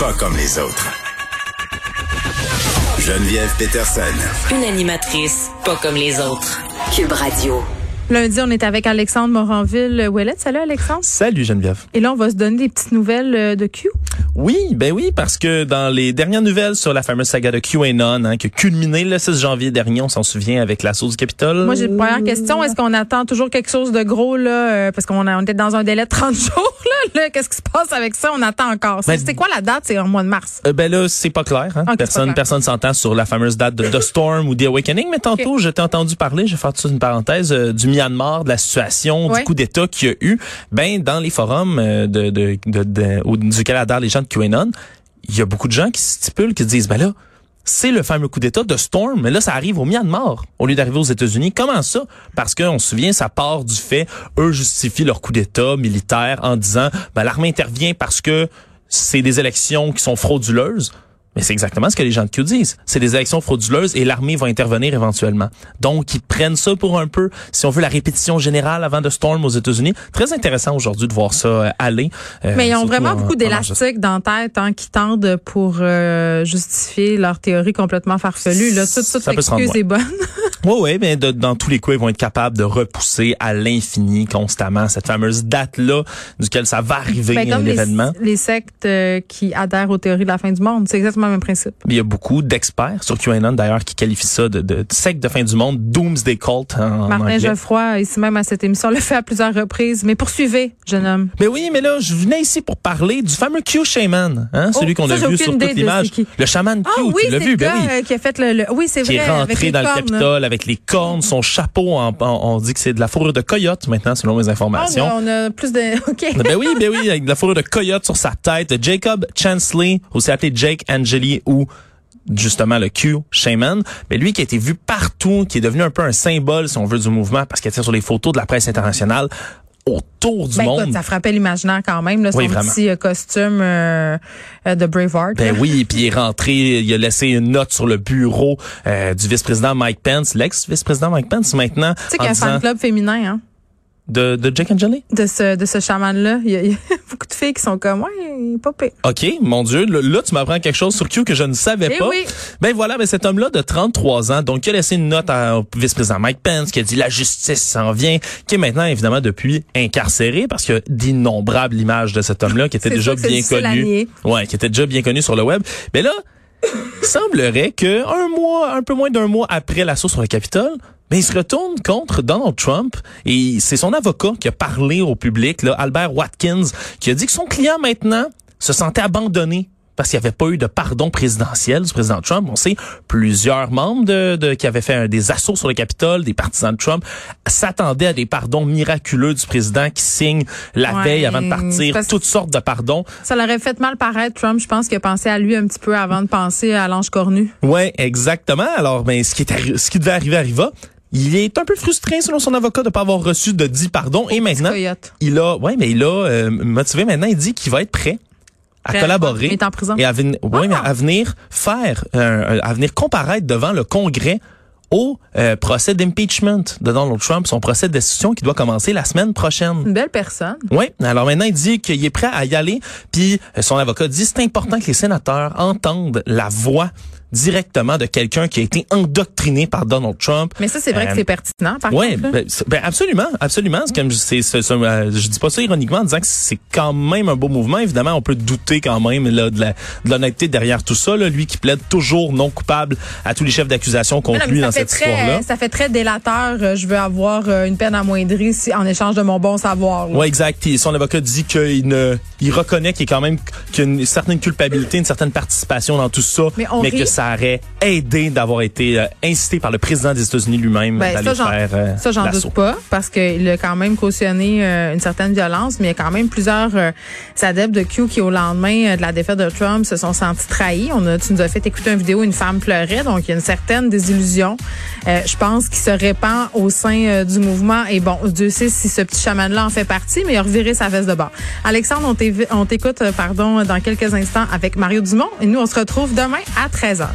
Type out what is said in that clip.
pas comme les autres. Geneviève Peterson. Une animatrice pas comme les autres. Cube Radio. Lundi, on est avec Alexandre Moranville-Ouellet. Salut, Alexandre. Salut Geneviève. Et là, on va se donner des petites nouvelles euh, de Q. Oui, ben oui, parce que dans les dernières nouvelles sur la fameuse saga de QAnon, hein, qui a culminé le 6 janvier dernier, on s'en souvient avec l'assaut du Capitole. Moi, j'ai une première question. Est-ce qu'on attend toujours quelque chose de gros, là, euh, parce qu'on on était dans un délai de 30 jours, là. là Qu'est-ce qui se passe avec ça? On attend encore. C'est Ben, c'est quoi la date? C'est en mois de mars. Euh, ben là, c'est pas clair. Hein? C'est pas personne, clair. personne s'entend sur la fameuse date de The Storm ou The Awakening. Mais tantôt, je t'ai entendu parler, je vais faire tout une parenthèse, euh, du Myanmar, de la situation, Ouais. du coup d'État qu'il y a eu. Ben dans les forums euh, de, de, de, de- au- du Canada, les gens QAnon, il y a beaucoup de gens qui stipulent, qui se disent, ben là, c'est le fameux coup d'État de Storm, mais là, ça arrive au Myanmar au lieu d'arriver aux États-Unis. Comment ça? Parce qu'on se souvient, ça part du fait, eux justifient leur coup d'État militaire en disant, ben, l'armée intervient parce que c'est des élections qui sont frauduleuses. Mais c'est exactement ce que les gens de Q disent. C'est des élections frauduleuses et l'armée va intervenir éventuellement. Donc, ils prennent ça pour un peu, si on veut, la répétition générale avant de Storm aux États-Unis. Très intéressant aujourd'hui de voir ça euh, aller. euh, Mais ils ont vraiment en- beaucoup d'élastiques dans la tête hein, qui tendent pour euh, justifier leur théorie complètement farfelue. Là, toute, toute Ça peut se rendre l'excuse est bonne. Oui, oui, mais de- dans tous les cas, ils vont être capables de repousser à l'infini constamment cette fameuse date-là duquel ça va arriver Ben, les, l'événement. les sectes qui adhèrent aux théories de la fin du monde. C'est exactement le même principe. Il y a beaucoup d'experts sur QAnon d'ailleurs qui qualifient ça de, de, de secte de fin du monde, Doomsday Cult en, en Martin anglais. Geoffroy, ici même à cette émission, le fait à plusieurs reprises. Mais poursuivez, jeune homme. Mais oui, mais là, je venais ici pour parler du fameux Q Shaman, hein, celui qu'on Oh, a vu sur toute l'image. qui. Le chaman Q, Ah oui, tu l'as c'est vu, le ben oui. euh, qui a fait le... le- Oui, c'est Qui vrai. est avec rentré dans le. Capitole avec les cornes, son chapeau, en- en- on dit que c'est de la fourrure de coyote maintenant, selon mes Ah, informations. on a plus de... OK. Ben oui, ben oui, avec de la fourrure de coyote sur sa tête. Jacob Chansley, aussi appelé Jake Angeli ou justement le Q Shaman, mais lui qui a été vu partout, qui est devenu un peu un symbole, si on veut, du mouvement, parce qu'il était sur les photos de la presse internationale autour du Ben monde. écoute, ça frappait l'imaginaire quand même, là, son vraiment. petit euh, costume euh, euh, de Braveheart. Ben là. oui, puis il est rentré, il a laissé une note sur le bureau euh, du vice-président Mike Pence, l'ex-vice-président Mike Pence maintenant, Tu sais qu'il y a un fan club féminin, hein, de, de Jake Angeli? de ce, de ce chaman-là. Il y, a, il y a beaucoup de filles qui sont comme, ouais, il est pas pire. OK, mon Dieu, là, tu m'apprends quelque chose sur Q que je ne savais Eh pas. oui. Ben voilà, ben cet homme-là de 33 ans, donc qui a laissé une note à- au vice-président Mike Pence, qui a dit la justice s'en vient, qui est maintenant évidemment depuis incarcéré parce qu'il y a d'innombrables images de cet homme-là qui était déjà bien connu. Ouais, qui était déjà bien connu sur le web. Mais là, il semblerait que un mois, un peu moins d'un mois après l'assaut sur le Capitole, ben, il se retourne contre Donald Trump et c'est son avocat qui a parlé au public, là, Albert Watkins, qui a dit que son client maintenant se sentait abandonné parce qu'il n'y avait pas eu de pardon présidentiel du président Trump. On sait plusieurs membres de, de- qui avaient fait un- des assauts sur le Capitole, des partisans de Trump, s'attendaient à des pardons miraculeux du président qui signe la Ouais, veille avant de partir toutes sortes de pardons. Ça l'aurait fait mal paraître, Trump. Je pense qu'il a pensé à lui un petit peu avant de penser à l'ange cornu. Ouais, exactement. Alors, ben, ce qui est ce qui devait arriver arriva. Il est un peu frustré, selon son avocat, de pas avoir reçu de 10 pardons. Et maintenant, il a, ouais, mais il a euh, motivé maintenant. Il dit qu'il va être prêt à Prêt collaborer quoi? Il est en prison? et à, venir- ouais, Ah! mais à venir faire, euh, à venir comparaître devant le Congrès au euh, procès d'impeachment de Donald Trump, son procès de destitution qui doit commencer la semaine prochaine. Une belle personne. Oui, alors maintenant il dit qu'il est prêt à y aller, puis euh, son avocat dit c'est important que les sénateurs entendent la voix directement de quelqu'un qui a été endoctriné par Donald Trump. Mais ça, c'est vrai Euh, que c'est pertinent, par Ouais, contre. ben, ben, absolument, absolument. C'est comme je- c'est, c'est- c'est- euh, je dis pas ça ironiquement en disant que c'est quand même un beau mouvement. Évidemment, on peut douter quand même là, de, la, de l'honnêteté derrière tout ça. Là, lui qui plaide toujours non coupable à tous les chefs d'accusation Mais contre mais lui ça dans cette très, histoire-là. Ça fait très délateur. euh, Je veux avoir euh, une peine amoindrie si, en échange de mon bon savoir. Ouais, exact. Son avocat dit qu'il ne, il reconnaît qu'il y a quand même qu'il y a une certaine culpabilité, une certaine participation dans tout ça, Mais on que rit. Ça aurait aidé d'avoir été euh, incité par le président des États-Unis lui-même Ben, d'aller faire euh, Ça, j'en doute pas, parce qu'il a quand même cautionné euh, une certaine violence, mais il y a quand même plusieurs euh, adeptes de Q qui, au lendemain euh, de la défaite de Trump, se sont sentis trahis. On a, tu nous as fait écouter une vidéo où une femme pleurait, donc il y a une certaine désillusion, euh, je pense, qui se répand au sein du mouvement. Et bon, Dieu sait si ce petit chaman-là en fait partie, mais il a reviré sa veste de bord. Alexandre, on t'écoute, pardon, dans quelques instants avec Mario Dumont, et nous, on se retrouve demain à 13h.